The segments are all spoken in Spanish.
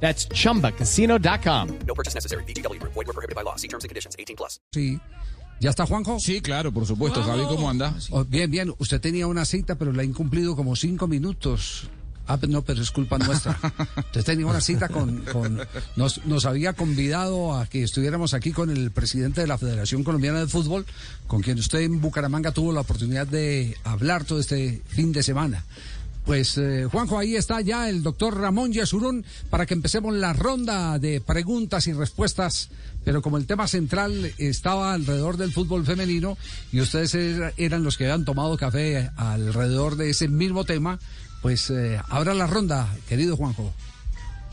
That's chumbacasino.com. No purchase necessary. BGW. Void were prohibited by law. See terms and conditions. 18 plus. Sí. ¿Ya está Juanjo? Sí, claro, por supuesto. Javi, ¿cómo anda? Oh, bien, bien. Usted tenía una cita, pero la ha incumplido como cinco minutos. Ah, no, pero es culpa nuestra. Usted tenía una cita con... con nos, nos había convidado a que estuviéramos aquí con el presidente de la Federación Colombiana de Fútbol, con quien usted en Bucaramanga tuvo la oportunidad de hablar todo este fin de semana. Pues eh, Juanjo, ahí está ya el doctor Ramón Yesurún para que empecemos la ronda de preguntas y respuestas. Pero como el tema central estaba alrededor del fútbol femenino y ustedes er- eran los que habían tomado café alrededor de ese mismo tema, pues eh, ahora la ronda, querido Juanjo.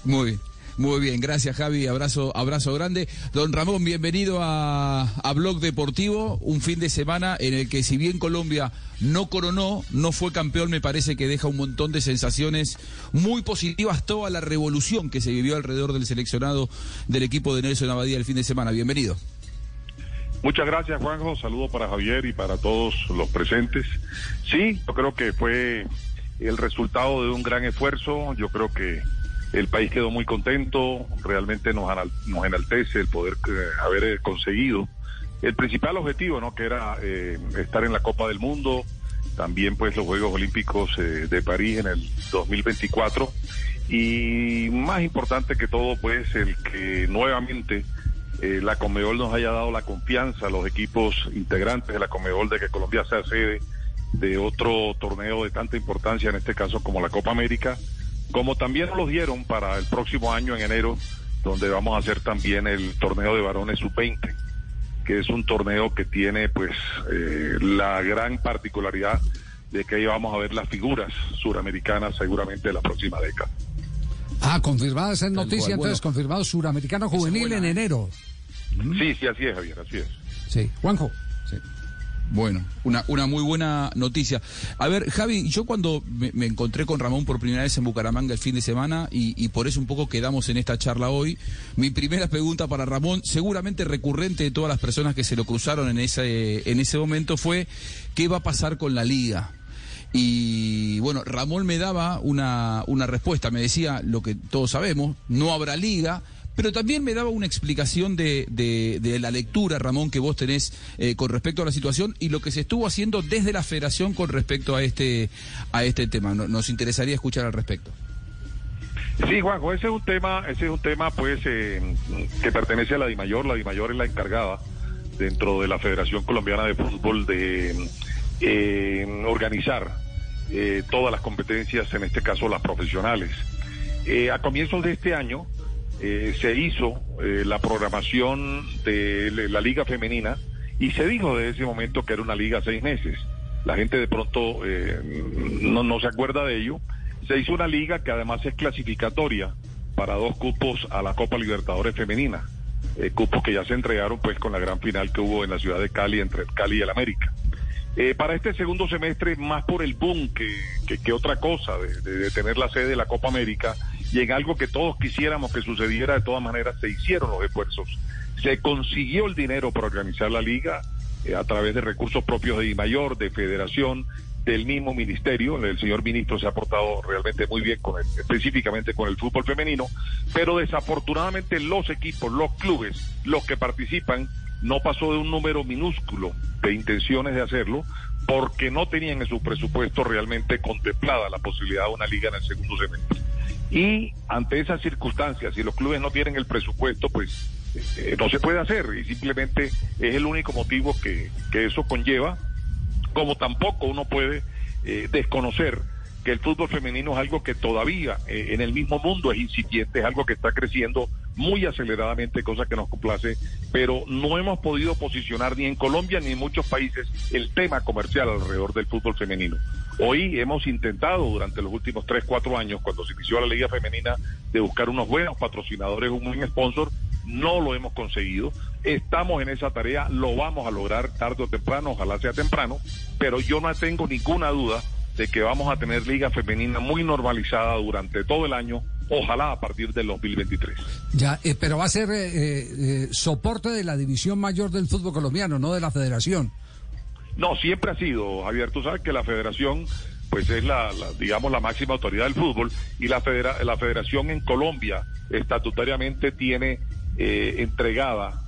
Muy bien. Muy bien, gracias Javi, abrazo, abrazo grande. Don Ramón, bienvenido a, a Blog Deportivo, un fin de semana en el que si bien Colombia no coronó, no fue campeón, me parece que deja un montón de sensaciones muy positivas, toda la revolución que se vivió alrededor del seleccionado del equipo de Nelson Abadía el fin de semana. Bienvenido. Muchas gracias, Juanjo. Saludo para Javier y para todos los presentes. Sí, yo creo que fue el resultado de un gran esfuerzo. Yo creo que el país quedó muy contento. Realmente nos, nos enaltece el poder eh, haber eh, conseguido el principal objetivo, ¿no? Que era eh, estar en la Copa del Mundo. También, pues, los Juegos Olímpicos eh, de París en el 2024. Y más importante que todo, pues, el que nuevamente la Comebol nos haya dado la confianza a los equipos integrantes de la Comebol de que Colombia sea sede de otro torneo de tanta importancia, en este caso como la Copa América, como también nos los dieron para el próximo año en enero, donde vamos a hacer también el torneo de varones sub-20, que es un torneo que tiene pues eh, la gran particularidad de que ahí vamos a ver las figuras suramericanas seguramente de la próxima década. Ah, confirmada esa noticia, cual, bueno. entonces confirmado Suramericano Juvenil en enero. Sí, sí, así es, Javier, así es. Sí, Juanjo. Sí. Bueno, una, una muy buena noticia. A ver, Javi, yo cuando me, encontré con Ramón por primera vez en Bucaramanga el fin de semana y, y por eso un poco quedamos en esta charla hoy, mi primera pregunta para Ramón, seguramente recurrente de todas las personas que se lo cruzaron en ese, en ese momento, fue ¿qué va a pasar con la liga? Y bueno, Ramón me daba una, una respuesta, me decía lo que todos sabemos, no habrá liga, pero también me daba una explicación de, de, la lectura, Ramón, que vos tenés eh, con respecto a la situación y lo que se estuvo haciendo desde la federación con respecto a este, a este tema. No- Nos interesaría escuchar al respecto. Sí, Juanjo, ese es un tema, ese es un tema pues eh, que pertenece a la DIMAYOR. La DIMAYOR es la encargada dentro de la Federación Colombiana de Fútbol de eh, organizar eh, todas las competencias, en este caso las profesionales. Eh, a comienzos de este año eh, se hizo eh, la programación de la liga femenina y se dijo desde ese momento que era una liga seis meses. La gente de pronto eh, no, no se acuerda de ello. Se hizo una liga que además es clasificatoria para dos cupos a la Copa Libertadores Femenina, eh, cupos que ya se entregaron pues con la gran final que hubo en la ciudad de Cali entre el Cali y el América. Eh, para este segundo semestre, más por el boom que, que, otra cosa, de- de tener la sede de la Copa América, y en algo que todos quisiéramos que sucediera, de todas maneras se hicieron los esfuerzos. Se consiguió el dinero para organizar la liga eh, a través de recursos propios de Mayor, de Federación, del mismo ministerio. El señor ministro se ha portado realmente muy bien con específicamente con el fútbol femenino, pero desafortunadamente los equipos, los clubes, los que participan, no pasó de un número minúsculo de intenciones de hacerlo porque no tenían en su presupuesto realmente contemplada la posibilidad de una liga en el segundo semestre. Y ante esas circunstancias, si los clubes no tienen el presupuesto, pues eh, no se puede hacer y simplemente es el único motivo que, que eso conlleva, como tampoco uno puede eh, desconocer que el fútbol femenino es algo que todavía eh, en el mismo mundo es incipiente, es algo que está creciendo muy aceleradamente, cosa que nos complace, pero no hemos podido posicionar ni en Colombia ni en muchos países el tema comercial alrededor del fútbol femenino. Hoy hemos intentado durante los últimos 3, 4 años, cuando se inició la Liga Femenina, de buscar unos buenos patrocinadores, un buen sponsor, no lo hemos conseguido. Estamos en esa tarea, lo vamos a lograr tarde o temprano, ojalá sea temprano, pero yo no tengo ninguna duda de que vamos a tener liga femenina muy normalizada durante todo el año, ojalá a partir del 2023. Ya, eh, pero va a ser eh, eh, soporte de la división mayor del fútbol colombiano, no de la federación. No, siempre ha sido, Javier. Tú sabes que la federación pues es la, digamos la máxima autoridad del fútbol y la la federación en Colombia estatutariamente tiene entregada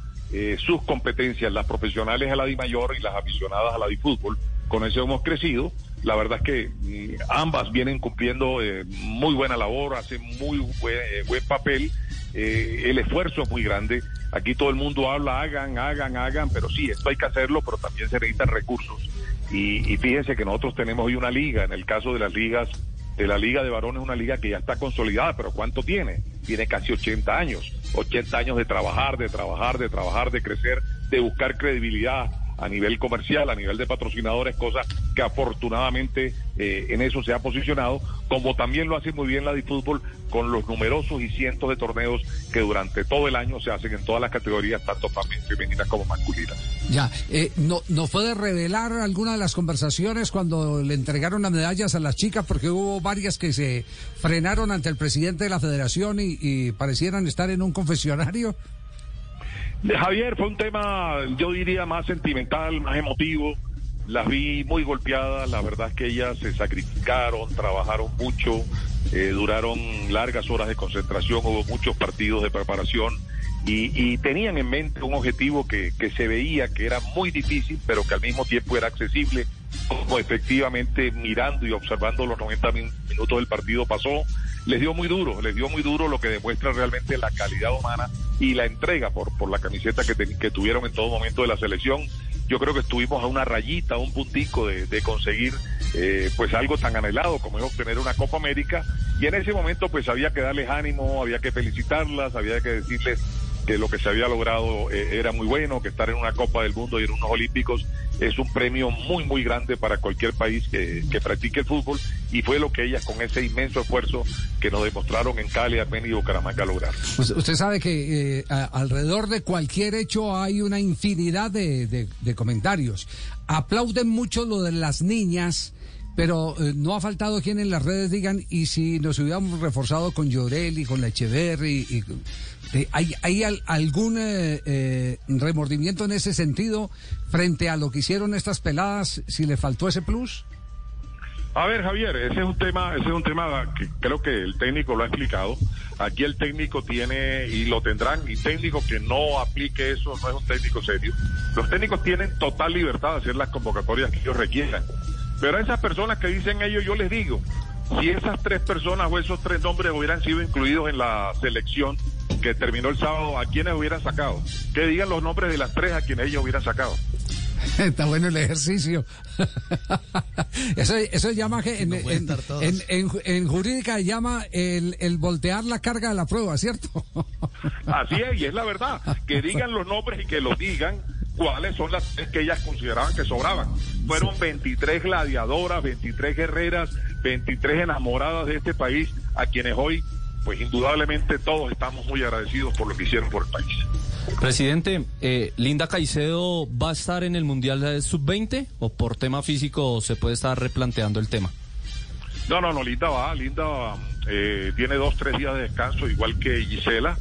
sus competencias las profesionales a la di mayor y las aficionadas a la di fútbol con eso hemos crecido la verdad es que mm, ambas vienen cumpliendo eh, muy buena labor, hacen muy buen, eh, buen papel. Eh, el esfuerzo es muy grande. Aquí todo el mundo habla, hagan, hagan, hagan, pero sí, esto hay que hacerlo, pero también se necesitan recursos. Y, y fíjense que nosotros tenemos hoy una liga, en el caso de las ligas, de la liga de varones, una liga que ya está consolidada, pero ¿cuánto tiene? Tiene casi 80 años, 80 años de trabajar, de trabajar, de trabajar, de crecer, de buscar credibilidad, a nivel comercial, a nivel de patrocinadores, cosa que afortunadamente eh, en eso se ha posicionado, como también lo hace muy bien la de fútbol con los numerosos y cientos de torneos que durante todo el año se hacen en todas las categorías, tanto femeninas como masculinas. Ya, eh, ¿no, ¿no puede revelar alguna de las conversaciones cuando le entregaron las medallas a las chicas? Porque hubo varias que se frenaron ante el presidente de la federación y, y parecieran estar en un confesionario. Javier, fue un tema, yo diría, más sentimental, más emotivo. Las vi muy golpeadas, la verdad es que ellas se sacrificaron, trabajaron mucho, eh, duraron largas horas de concentración, hubo muchos partidos de preparación y, tenían en mente un objetivo que, que se veía que era muy difícil, pero que al mismo tiempo era accesible, como efectivamente mirando y observando los 90 minutos del partido pasó les dio muy duro, les dio muy duro lo que demuestra realmente la calidad humana y la entrega por, por la camiseta que, que tuvieron en todo momento de la selección. Yo creo que estuvimos a una rayita, a un puntico de, de conseguir eh, pues algo tan anhelado como es obtener una Copa América y en ese momento pues había que darles ánimo, había que felicitarlas, había que decirles que lo que se había logrado eh, era muy bueno, que estar en una Copa del Mundo y en unos Olímpicos es un premio muy, muy grande para cualquier país que, practique el fútbol y fue lo que ellas con ese inmenso esfuerzo que nos demostraron en Cali, Armenia y Bucaramanga lograron. Usted sabe que eh, alrededor de cualquier hecho hay una infinidad de, comentarios. Aplauden mucho lo de las niñas pero eh, no ha faltado quien en las redes digan, y si nos hubiéramos reforzado con Llorel y con la Echeverry, y, eh, ¿hay, ¿hay algún remordimiento en ese sentido frente a lo que hicieron estas peladas, si le faltó ese plus? A ver, Javier, ese es un tema, ese es un tema que creo que el técnico lo ha explicado. Aquí el técnico tiene y lo tendrán y técnico que no aplique eso no es un técnico serio. Los técnicos tienen total libertad de hacer las convocatorias que ellos requieran. Pero a esas personas que dicen ellos, yo les digo, si esas tres personas o esos tres nombres hubieran sido incluidos en la selección que terminó el sábado, ¿a quiénes hubieran sacado? Que digan los nombres de las tres a quienes ellos hubieran sacado. Está bueno el ejercicio. eso, eso llama que en, en, jurídica llama el, el, voltear la carga de la prueba, ¿cierto? Así es, y es la verdad. Que digan los nombres y que los digan cuáles son las que ellas consideraban que sobraban. Fueron 23 gladiadoras, 23 guerreras, 23 enamoradas de este país, a quienes hoy, pues indudablemente todos estamos muy agradecidos por lo que hicieron por el país. Presidente, eh, ¿Linda Caicedo va a estar en el Mundial Sub-20 o por tema físico se puede estar replanteando el tema? No, no, no, Linda va, Linda eh, tiene dos, tres días de descanso, igual que Gisela.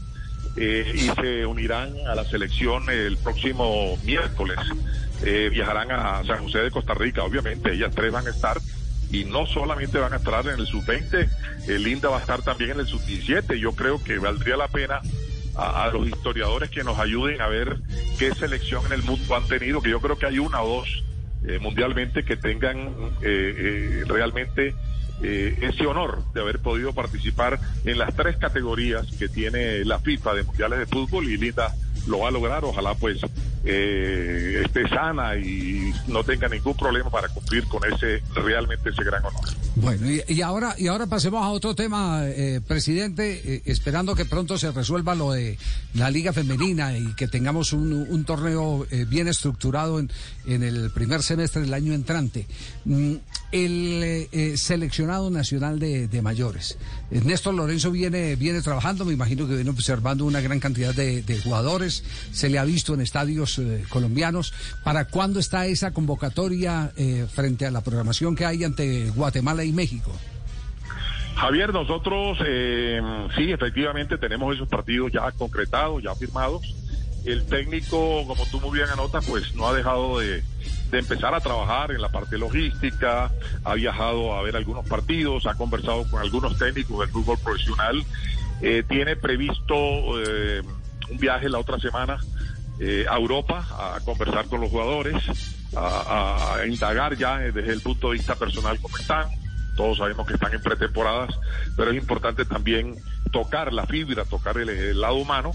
Eh, y se unirán a la selección el próximo miércoles. Eh, viajarán a San José de Costa Rica, obviamente, ellas tres van a estar y no solamente van a estar en el sub-20, eh, Linda va a estar también en el sub-17. Yo creo que valdría la pena a, los historiadores que nos ayuden a ver qué selección en el mundo han tenido, que yo creo que hay una o dos mundialmente que tengan realmente eh, ese honor de haber podido participar en las tres categorías que tiene la FIFA de mundiales de fútbol y Linda lo va a lograr. Ojalá pues eh, esté sana y no tenga ningún problema para cumplir con ese realmente ese gran honor. Bueno, y, y ahora y ahora pasemos a otro tema, eh, presidente, eh, esperando que pronto se resuelva lo de la Liga Femenina y que tengamos un, torneo eh, bien estructurado en, en el primer semestre del año entrante. Mm, el eh, seleccionado nacional de, mayores. Néstor Lorenzo viene, viene trabajando, me imagino que viene observando una gran cantidad de, de jugadores, se le ha visto en estadios colombianos. ¿Para cuándo está esa convocatoria frente a la programación que hay ante Guatemala y México? Javier, nosotros eh, sí, efectivamente tenemos esos partidos ya concretados, ya firmados. El técnico, como tú muy bien anotas, pues no ha dejado de, empezar a trabajar en la parte logística, ha viajado a ver algunos partidos, ha conversado con algunos técnicos del fútbol profesional, eh, tiene previsto eh, un viaje la otra semana eh, a Europa a conversar con los jugadores, a, a indagar ya desde el punto de vista personal cómo están. Todos sabemos que están en pretemporadas, pero es importante también tocar la fibra, tocar el, lado humano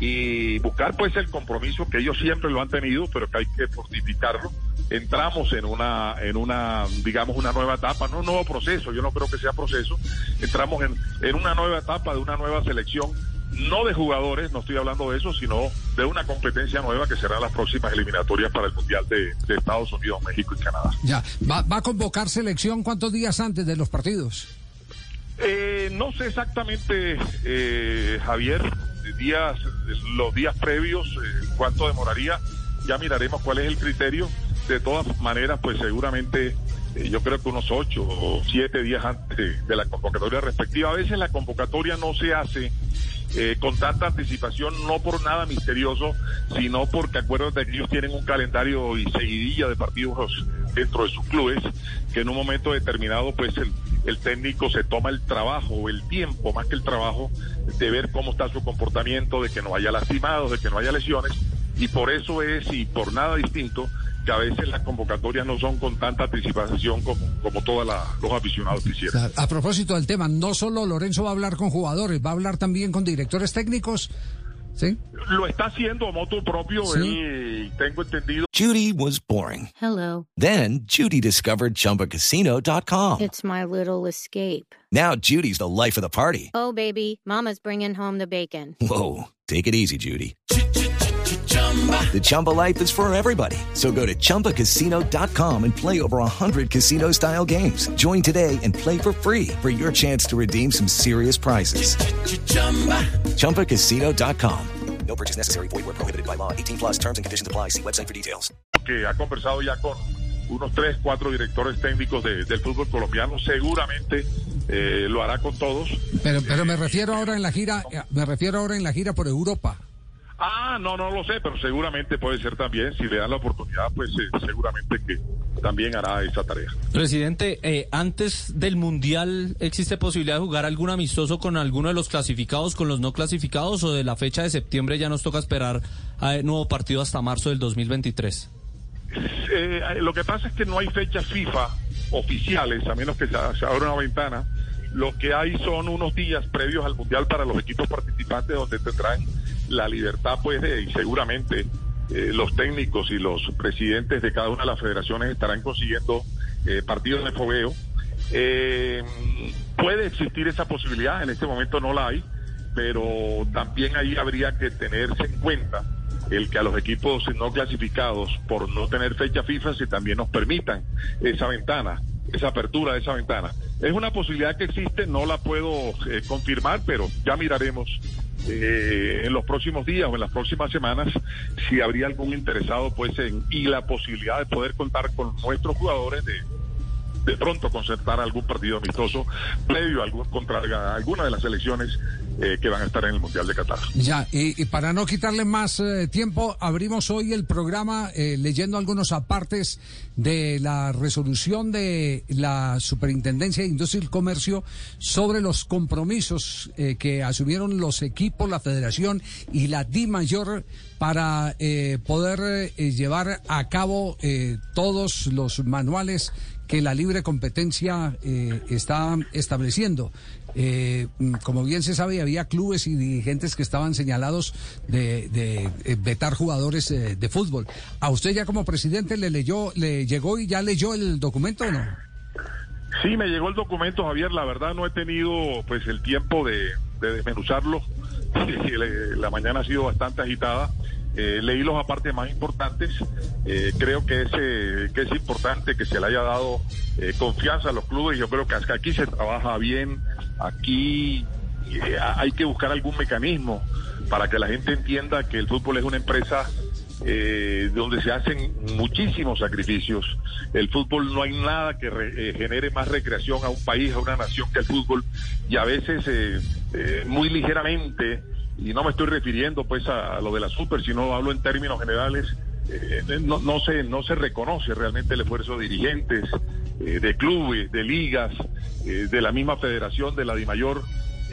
y buscar pues el compromiso que ellos siempre lo han tenido, pero que hay que fortificarlo. Entramos en una, en una, digamos, una nueva etapa, no un nuevo proceso, yo no creo que sea proceso, entramos en, en una nueva etapa de una nueva selección, no de jugadores, no estoy hablando de eso, sino de una competencia nueva que será las próximas eliminatorias para el Mundial de, de Estados Unidos, México y Canadá. Ya, ¿Va, va a convocar selección cuántos días antes de los partidos? Eh, no sé exactamente, eh, Javier, días, los días previos, eh, cuánto demoraría. Ya miraremos cuál es el criterio. De todas maneras, pues seguramente eh, yo creo que unos ocho o siete días antes de la convocatoria respectiva. A veces la convocatoria no se hace eh, con tanta anticipación, no por nada misterioso, sino porque acuérdate que ellos tienen un calendario y seguidilla de partidos dentro de sus clubes, que en un momento determinado, pues el, el técnico se toma el trabajo, el tiempo, más que el trabajo, de ver cómo está su comportamiento, de que no haya lastimados, de que no haya lesiones, y por eso es, y por nada distinto, que a veces las convocatorias no son con tanta anticipación como, como todos los aficionados quisieran. A propósito del tema, no solo Lorenzo va a hablar con jugadores, va a hablar también con directores técnicos. ¿Sí? Lo está haciendo a moto propio, Sí. él, tengo entendido. Judy was boring. Hello. Then Judy discovered ChumbaCasino.com. It's my little escape. Now Judy's the life of the party. Oh, baby, Mama's bringing home the bacon. Whoa, take it easy, Judy. The Chumba life is for everybody. So go to ChumbaCasino.com and play over 100 casino style games. Join today and play for free for your chance to redeem some serious prizes. ChumbaCasino.com. No purchase necessary. Void where prohibited by law. 18 plus terms and conditions apply. See website for details. que ha conversado ya con unos tres, cuatro directores técnicos de- del fútbol colombiano, seguramente eh, lo hará con todos. Pero, pero me refiero ahora en la gira, eh, me refiero ahora en la gira por Europa. Ah, no, no lo sé, pero seguramente puede ser también, si le dan la oportunidad, pues eh, seguramente que también hará esa tarea. Presidente, eh, antes del Mundial, ¿existe posibilidad de jugar algún amistoso con alguno de los clasificados, con los no clasificados, o de la fecha de septiembre ya nos toca esperar a nuevo partido hasta marzo del 2023? Eh, lo que pasa es que no hay fechas FIFA oficiales, a menos que se, se abra una ventana. Lo que hay son unos días previos al Mundial para los equipos participantes donde tendrán la libertad, pues, de, y seguramente eh, los técnicos y los presidentes de cada una de las federaciones estarán consiguiendo eh, partidos de fogueo. Eh, puede existir esa posibilidad, en este momento no la hay, pero también ahí habría que tenerse en cuenta el que a los equipos no clasificados por no tener fecha FIFA si también nos permitan esa ventana, esa apertura de esa ventana. Es una posibilidad que existe, no la puedo eh, confirmar, pero ya miraremos eh, en los próximos días o en las próximas semanas si habría algún interesado pues en y la posibilidad de poder contar con nuestros jugadores de de pronto concertar algún partido amistoso previo a algún contra alguna de las selecciones eh, que van a estar en el Mundial de Qatar. Ya, y, y para no quitarle más eh, tiempo, abrimos hoy el programa eh, leyendo algunos apartes de la resolución de la Superintendencia de Industria y Comercio sobre los compromisos eh, que asumieron los equipos, la Federación y la Di Mayor para eh, poder eh, llevar a cabo todos los manuales que la libre competencia eh, está estableciendo. eh, mm, como bien se sabe, había clubes y dirigentes que estaban señalados de, de, eh, vetar jugadores eh, de fútbol. ¿A usted ya como presidente le leyó, le llegó y ya leyó el documento o no? Sí, me llegó el documento, Javier. La verdad no he tenido pues el tiempo de, de desmenuzarlo. La mañana ha sido bastante agitada. Eh, leí los apartes más importantes. Eh, creo que es, eh, que es importante que se le haya dado confianza a los clubes. Yo creo que hasta aquí se trabaja bien. Aquí hay que buscar algún mecanismo para que la gente entienda que el fútbol es una empresa eh, donde se hacen muchísimos sacrificios. El fútbol no hay nada que re- genere más recreación a un país, a una nación que el fútbol. Y a veces muy ligeramente, y no me estoy refiriendo pues a, lo de la super, sino hablo en términos generales, eh, no, no, se, no se reconoce realmente el esfuerzo de dirigentes, eh, de clubes, de ligas, eh, de la misma federación, de la DIMAYOR,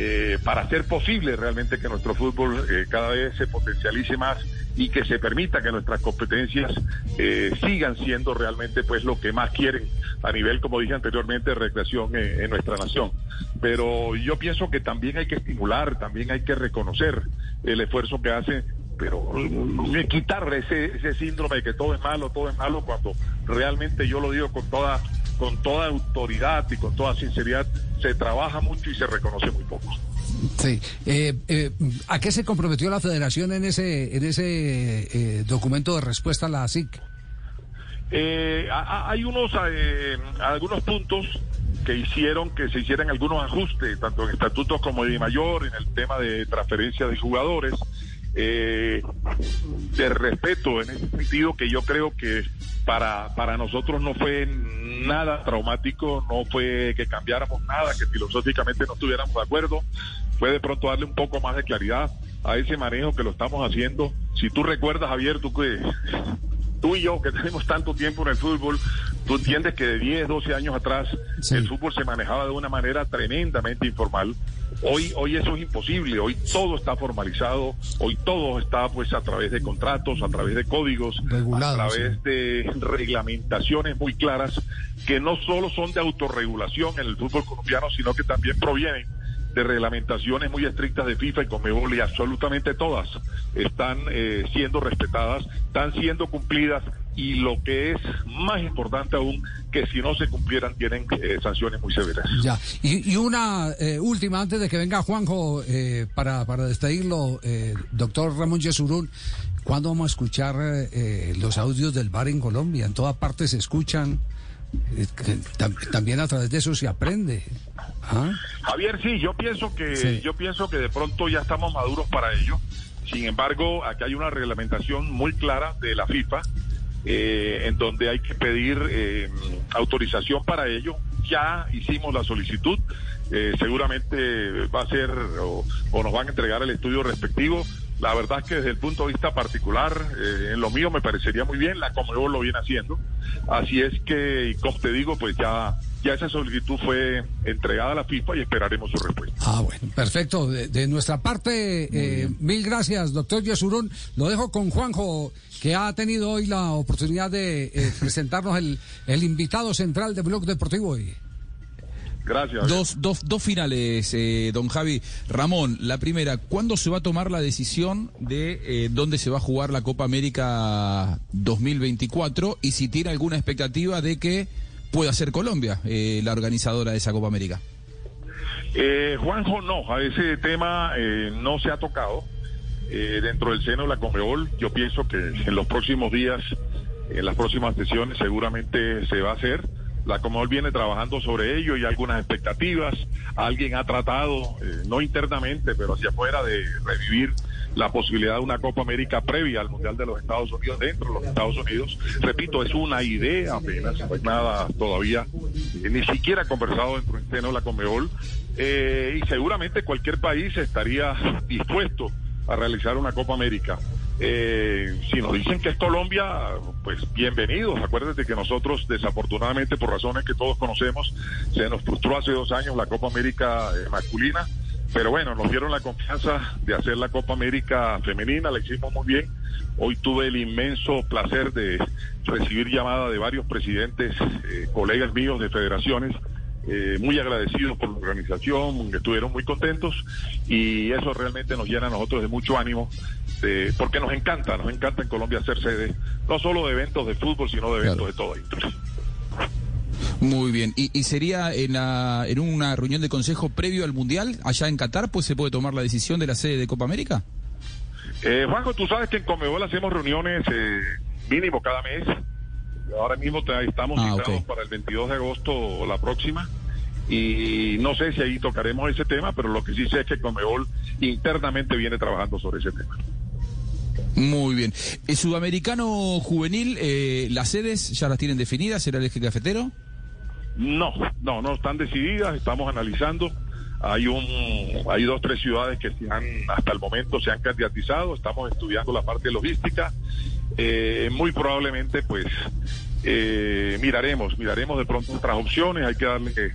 eh, para hacer posible realmente que nuestro fútbol eh, cada vez se potencialice más y que se permita que nuestras competencias eh, sigan siendo realmente pues lo que más quieren a nivel, como dije anteriormente, de recreación en, en nuestra nación. Pero yo pienso que también hay que estimular, también hay que reconocer el esfuerzo que hace pero mm, quitarle ese, ese síndrome de que todo es malo, todo es malo, cuando realmente yo lo digo con toda, con toda autoridad y con toda sinceridad, se trabaja mucho y se reconoce muy poco. Sí. Eh, eh, ¿A qué se comprometió la federación en ese, en ese eh, documento de respuesta a la SIC? Eh, hay unos eh, algunos puntos que hicieron que se hicieran algunos ajustes, tanto en estatutos como de mayor, en el tema de transferencia de jugadores, eh, de respeto en ese sentido que yo creo que para, para nosotros no fue nada traumático, no fue que cambiáramos nada, que filosóficamente no estuviéramos de acuerdo, fue de pronto darle un poco más de claridad a ese manejo que lo estamos haciendo. Si tú recuerdas, Javier, tú que tú y yo que tenemos tanto tiempo en el fútbol, tú entiendes que de 10, 12 años atrás Sí. el fútbol se manejaba de una manera tremendamente informal. Hoy, hoy eso es imposible, hoy todo está formalizado, hoy todo está pues a través de contratos, a través de códigos, Regulado, a través de reglamentaciones muy claras que no solo son de autorregulación en el fútbol colombiano, sino que también provienen de reglamentaciones muy estrictas de FIFA y Conmebol y absolutamente todas están eh, siendo respetadas, están siendo cumplidas y lo que es más importante aún, que si no se cumplieran tienen eh, sanciones muy severas. Ya. Y, y una eh, última, antes de que venga Juanjo, eh, para, para despedirlo, eh, doctor Ramón Yesurún, ¿cuándo vamos a escuchar eh, los audios del bar en Colombia? En toda parte se escuchan, también a través de eso se aprende. ¿Ah? Javier, sí, yo pienso que Sí. yo pienso que de pronto ya estamos maduros para ello. Sin embargo, aquí hay una reglamentación muy clara de la FIFA eh, en donde hay que pedir eh, autorización para ello. Ya hicimos la solicitud. eh, seguramente va a ser o, o nos van a entregar el estudio respectivo. La verdad es que desde el punto de vista particular, eh, en lo mío me parecería muy bien, la Comebol lo viene haciendo. Así es que, y como te digo, pues ya, ya esa solicitud fue entregada a la FIFA y esperaremos su respuesta. Ah, bueno, perfecto. De, de nuestra parte, eh, mil gracias, doctor Yesurún. Lo dejo con Juanjo, que ha tenido hoy la oportunidad de eh, presentarnos el, el invitado central de Blog Deportivo hoy. Gracias. Dos, dos, dos finales, eh, don Javi. Ramón, la primera, ¿cuándo se va a tomar la decisión de eh, dónde se va a jugar la Copa América 2024 y si tiene alguna expectativa de que pueda ser Colombia eh, la organizadora de esa Copa América? Eh, Juanjo, no, a ese tema no se ha tocado eh, dentro del seno de la Conmebol. Yo pienso que en los próximos días, en las próximas sesiones, seguramente se va a hacer. La Conmebol viene trabajando sobre ello y algunas expectativas. Alguien ha tratado, eh, no internamente, pero hacia afuera, de revivir la posibilidad de una Copa América previa al Mundial de los Estados Unidos dentro de los Estados Unidos. Repito, es una idea apenas, no hay nada todavía, eh, ni siquiera conversado dentro del seno de la Conmebol. Eh, y seguramente cualquier país estaría dispuesto a realizar una Copa América. Eh, si nos dicen que es Colombia, pues bienvenidos. Acuérdate que nosotros, desafortunadamente, por razones que todos conocemos, se nos frustró hace dos años la Copa América eh, masculina. Pero bueno, nos dieron la confianza de hacer la Copa América femenina, la hicimos muy bien. Hoy tuve el inmenso placer de recibir llamada de varios presidentes, eh, colegas míos de federaciones, eh, muy agradecidos por la organización, estuvieron muy contentos y eso realmente nos llena a nosotros de mucho ánimo, de- porque nos encanta, nos encanta en Colombia ser sede, no solo de eventos de fútbol, sino de eventos Claro. de toda índole. Muy bien. ¿Y, y sería en, la- en una reunión de consejo previo al Mundial, allá en Qatar, pues se puede tomar la decisión de la sede de Copa América? Eh, Juanjo, tú sabes que en Comebol hacemos reuniones eh, mínimo cada mes. Ahora mismo te- estamos Ah, para el 22 de agosto la próxima. Y no sé si ahí tocaremos ese tema, pero lo que sí sé es que Comebol internamente viene trabajando sobre ese tema. Muy bien. ¿El sudamericano juvenil, eh, las sedes ya las tienen definidas? ¿Será el eje cafetero? No, no, no están decididas, estamos analizando. Hay un, hay dos, tres ciudades que se han, hasta el momento se han candidatizado, estamos estudiando la parte logística. Eh, muy probablemente, pues, eh, miraremos, miraremos de pronto otras opciones, hay que darle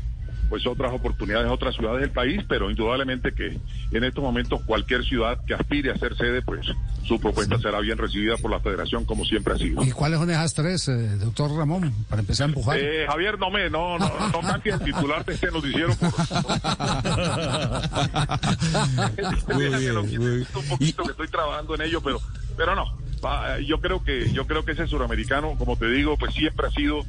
pues otras oportunidades a otras ciudades del país, pero indudablemente que en estos momentos cualquier ciudad que aspire a ser sede, pues su propuesta será bien recibida por la federación como siempre ha sido. ¿Y cuáles son esas tres, eh, doctor Ramón, para empezar a empujar? Eh, Javier, no me, no, no, no cambies el titular de este noticiero. Por... Muy Déjame bien, lo quite muy bien. un poquito que estoy trabajando en ello, pero, pero no. Yo creo que, yo creo que ese suramericano, como te digo, pues siempre ha sido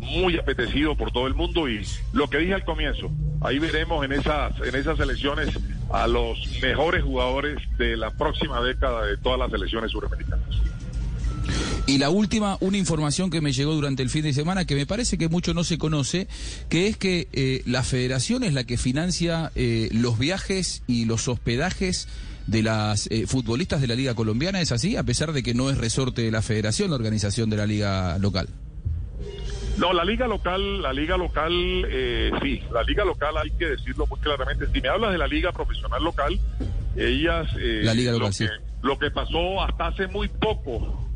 muy apetecido por todo el mundo y lo que dije al comienzo, ahí veremos en esas, en esas elecciones a los mejores jugadores de la próxima década de todas las elecciones suramericanas. Y la última, una información que me llegó durante el fin de semana que me parece que mucho no se conoce, que es que eh, la federación es la que financia eh, los viajes y los hospedajes de las eh, futbolistas de la Liga Colombiana, ¿es así? A pesar de que no es resorte de la federación la organización de la Liga local. No, la liga local, la liga local, eh, sí, la liga local hay que decirlo muy claramente. Si me hablas de la liga profesional local, ellas, eh, La liga local, lo, sí. que, lo que pasó hasta hace muy poco,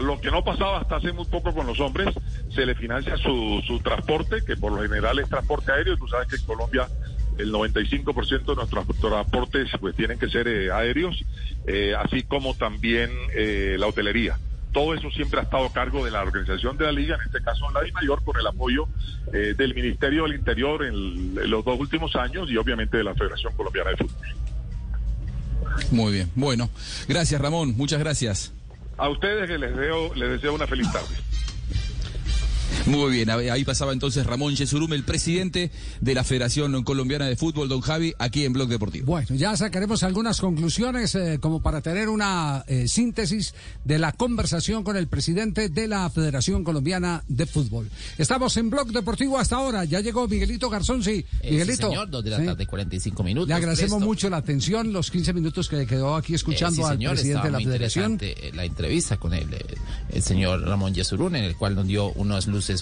lo que no pasaba hasta hace muy poco con los hombres, se le financia su, su transporte, que por lo general es transporte aéreo. Tú sabes que en Colombia el 95% de nuestros transportes pues tienen que ser eh, aéreos, eh, así como también eh, la hotelería. Todo eso siempre ha estado a cargo de la organización de la liga, en este caso la Di Mayor, con el apoyo eh, del Ministerio del Interior en, el- en los dos últimos años y obviamente de la Federación Colombiana de Fútbol. Muy bien. Bueno, gracias Ramón, muchas gracias. A ustedes que les deseo, les deseo una feliz tarde. Muy bien, ahí ahí pasaba entonces Ramón Yesurum, el presidente de la Federación Colombiana de Fútbol, don Javi, aquí en Blog Deportivo. Bueno, ya sacaremos algunas conclusiones eh, como para tener una eh, síntesis de la conversación con el presidente de la Federación Colombiana de Fútbol. Estamos en Blog Deportivo hasta ahora. Ya llegó Miguelito Garzón, sí. Eh, Miguelito. sí, señor, dos de la sí. tarde, 45 minutos. Le agradecemos Presto. mucho la atención, los 15 minutos que quedó aquí Eh, escuchando sí, al señor, presidente de la muy Federación. interesante eh, la entrevista con el, eh, el señor Ramón Yesurún, en el cual nos dio unas luces